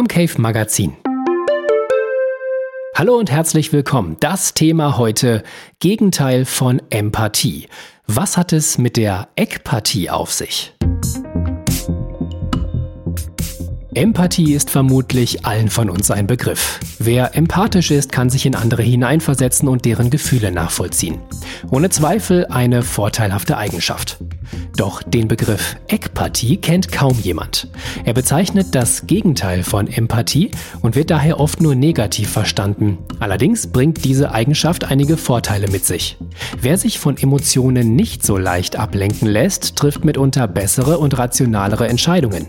Comcave Magazin. Hallo und herzlich willkommen. Das Thema heute Gegenteil von Empathie. Was hat es mit der Ekpathie auf sich? Empathie ist vermutlich allen von uns ein Begriff. Wer empathisch ist, kann sich in andere hineinversetzen und deren Gefühle nachvollziehen. Ohne Zweifel eine vorteilhafte Eigenschaft. Doch den Begriff Ekpathie kennt kaum jemand. Er bezeichnet das Gegenteil von Empathie und wird daher oft nur negativ verstanden. Allerdings bringt diese Eigenschaft einige Vorteile mit sich. Wer sich von Emotionen nicht so leicht ablenken lässt, trifft mitunter bessere und rationalere Entscheidungen.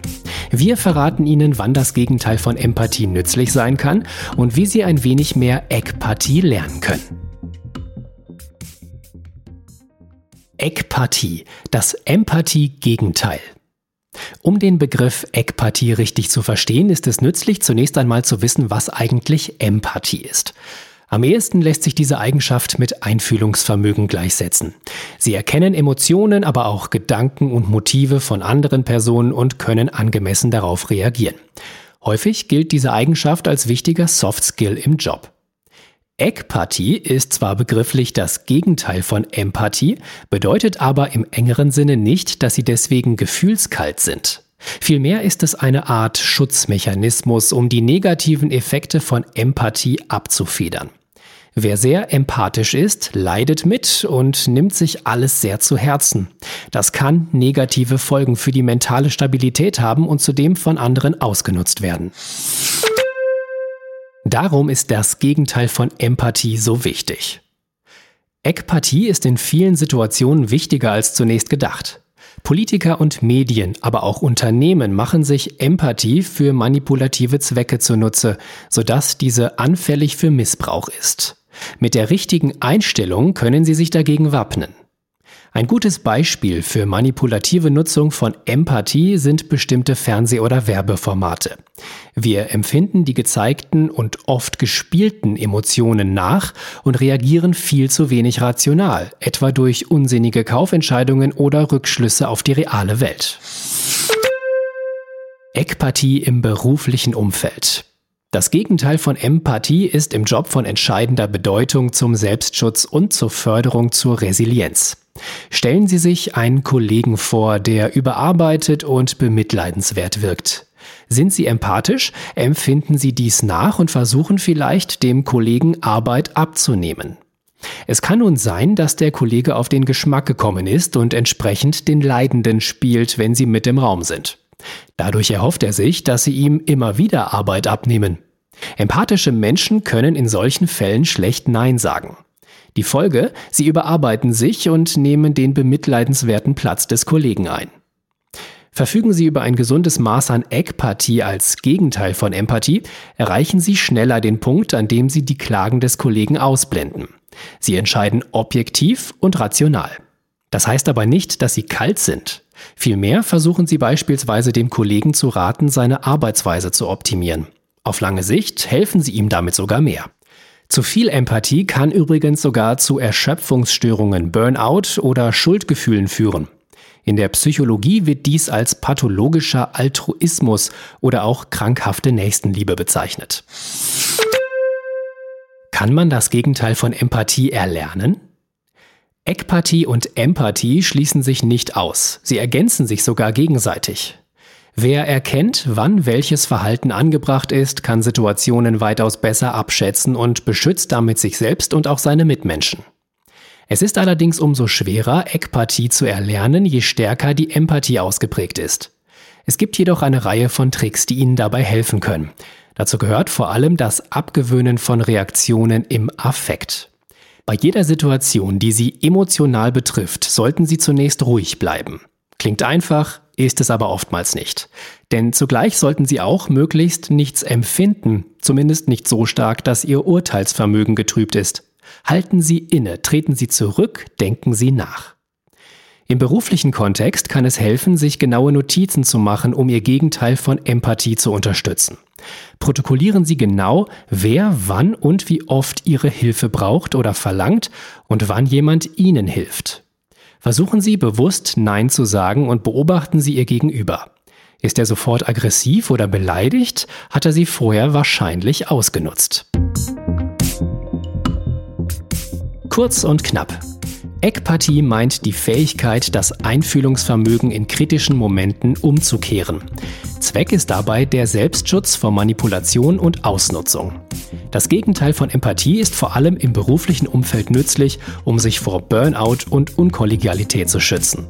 Wir verraten Ihnen, wann das Gegenteil von Empathie nützlich sein kann und wie Sie ein wenig mehr Ekpathie lernen können. Ekpathie, das Empathie-Gegenteil. Um den Begriff Ekpathie richtig zu verstehen, ist es nützlich, zunächst einmal zu wissen, was eigentlich Empathie ist. Am ehesten lässt sich diese Eigenschaft mit Einfühlungsvermögen gleichsetzen. Sie erkennen Emotionen, aber auch Gedanken und Motive von anderen Personen und können angemessen darauf reagieren. Häufig gilt diese Eigenschaft als wichtiger Soft Skill im Job. Ekpathie ist zwar begrifflich das Gegenteil von Empathie, bedeutet aber im engeren Sinne nicht, dass sie deswegen gefühlskalt sind. Vielmehr ist es eine Art Schutzmechanismus, um die negativen Effekte von Empathie abzufedern. Wer sehr empathisch ist, leidet mit und nimmt sich alles sehr zu Herzen. Das kann negative Folgen für die mentale Stabilität haben und zudem von anderen ausgenutzt werden. Darum ist das Gegenteil von Empathie so wichtig. Ekpathie ist in vielen Situationen wichtiger als zunächst gedacht. Politiker und Medien, aber auch Unternehmen machen sich Empathie für manipulative Zwecke zunutze, sodass diese anfällig für Missbrauch ist. Mit der richtigen Einstellung können sie sich dagegen wappnen. Ein gutes Beispiel für manipulative Nutzung von Empathie sind bestimmte Fernseh- oder Werbeformate. Wir empfinden die gezeigten und oft gespielten Emotionen nach und reagieren viel zu wenig rational, etwa durch unsinnige Kaufentscheidungen oder Rückschlüsse auf die reale Welt. Ekpathie im beruflichen Umfeld. Das Gegenteil von Empathie ist im Job von entscheidender Bedeutung zum Selbstschutz und zur Förderung zur Resilienz. Stellen Sie sich einen Kollegen vor, der überarbeitet und bemitleidenswert wirkt. Sind Sie empathisch, empfinden Sie dies nach und versuchen vielleicht dem Kollegen Arbeit abzunehmen. Es kann nun sein, dass der Kollege auf den Geschmack gekommen ist und entsprechend den Leidenden spielt, wenn Sie mit im Raum sind. Dadurch erhofft er sich, dass Sie ihm immer wieder Arbeit abnehmen. Empathische Menschen können in solchen Fällen schlecht Nein sagen. Die Folge, sie überarbeiten sich und nehmen den bemitleidenswerten Platz des Kollegen ein. Verfügen Sie über ein gesundes Maß an Ekpathie als Gegenteil von Empathie, erreichen Sie schneller den Punkt, an dem Sie die Klagen des Kollegen ausblenden. Sie entscheiden objektiv und rational. Das heißt aber nicht, dass Sie kalt sind. Vielmehr versuchen Sie beispielsweise dem Kollegen zu raten, seine Arbeitsweise zu optimieren. Auf lange Sicht helfen Sie ihm damit sogar mehr. Zu viel Empathie kann übrigens sogar zu Erschöpfungsstörungen, Burnout oder Schuldgefühlen führen. In der Psychologie wird dies als pathologischer Altruismus oder auch krankhafte Nächstenliebe bezeichnet. Kann man das Gegenteil von Empathie erlernen? Ekpathie und Empathie schließen sich nicht aus, sie ergänzen sich sogar gegenseitig. Wer erkennt, wann welches Verhalten angebracht ist, kann Situationen weitaus besser abschätzen und beschützt damit sich selbst und auch seine Mitmenschen. Es ist allerdings umso schwerer, Ekpathie zu erlernen, je stärker die Empathie ausgeprägt ist. Es gibt jedoch eine Reihe von Tricks, die Ihnen dabei helfen können. Dazu gehört vor allem das Abgewöhnen von Reaktionen im Affekt. Bei jeder Situation, die Sie emotional betrifft, sollten Sie zunächst ruhig bleiben. Klingt einfach, ist es aber oftmals nicht. Denn zugleich sollten Sie auch möglichst nichts empfinden, zumindest nicht so stark, dass Ihr Urteilsvermögen getrübt ist. Halten Sie inne, treten Sie zurück, denken Sie nach. Im beruflichen Kontext kann es helfen, sich genaue Notizen zu machen, um Ihr Gegenteil von Empathie zu unterstützen. Protokollieren Sie genau, wer wann und wie oft Ihre Hilfe braucht oder verlangt und wann jemand Ihnen hilft. Versuchen Sie bewusst Nein zu sagen und beobachten Sie Ihr Gegenüber. Ist er sofort aggressiv oder beleidigt, hat er sie vorher wahrscheinlich ausgenutzt. Kurz und knapp. Eckpartie meint die Fähigkeit, das Einfühlungsvermögen in kritischen Momenten umzukehren. Zweck ist dabei der Selbstschutz vor Manipulation und Ausnutzung. Das Gegenteil von Empathie ist vor allem im beruflichen Umfeld nützlich, um sich vor Burnout und Unkollegialität zu schützen.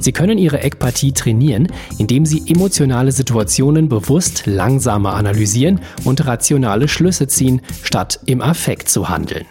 Sie können Ihre Eckpartie trainieren, indem Sie emotionale Situationen bewusst langsamer analysieren und rationale Schlüsse ziehen, statt im Affekt zu handeln.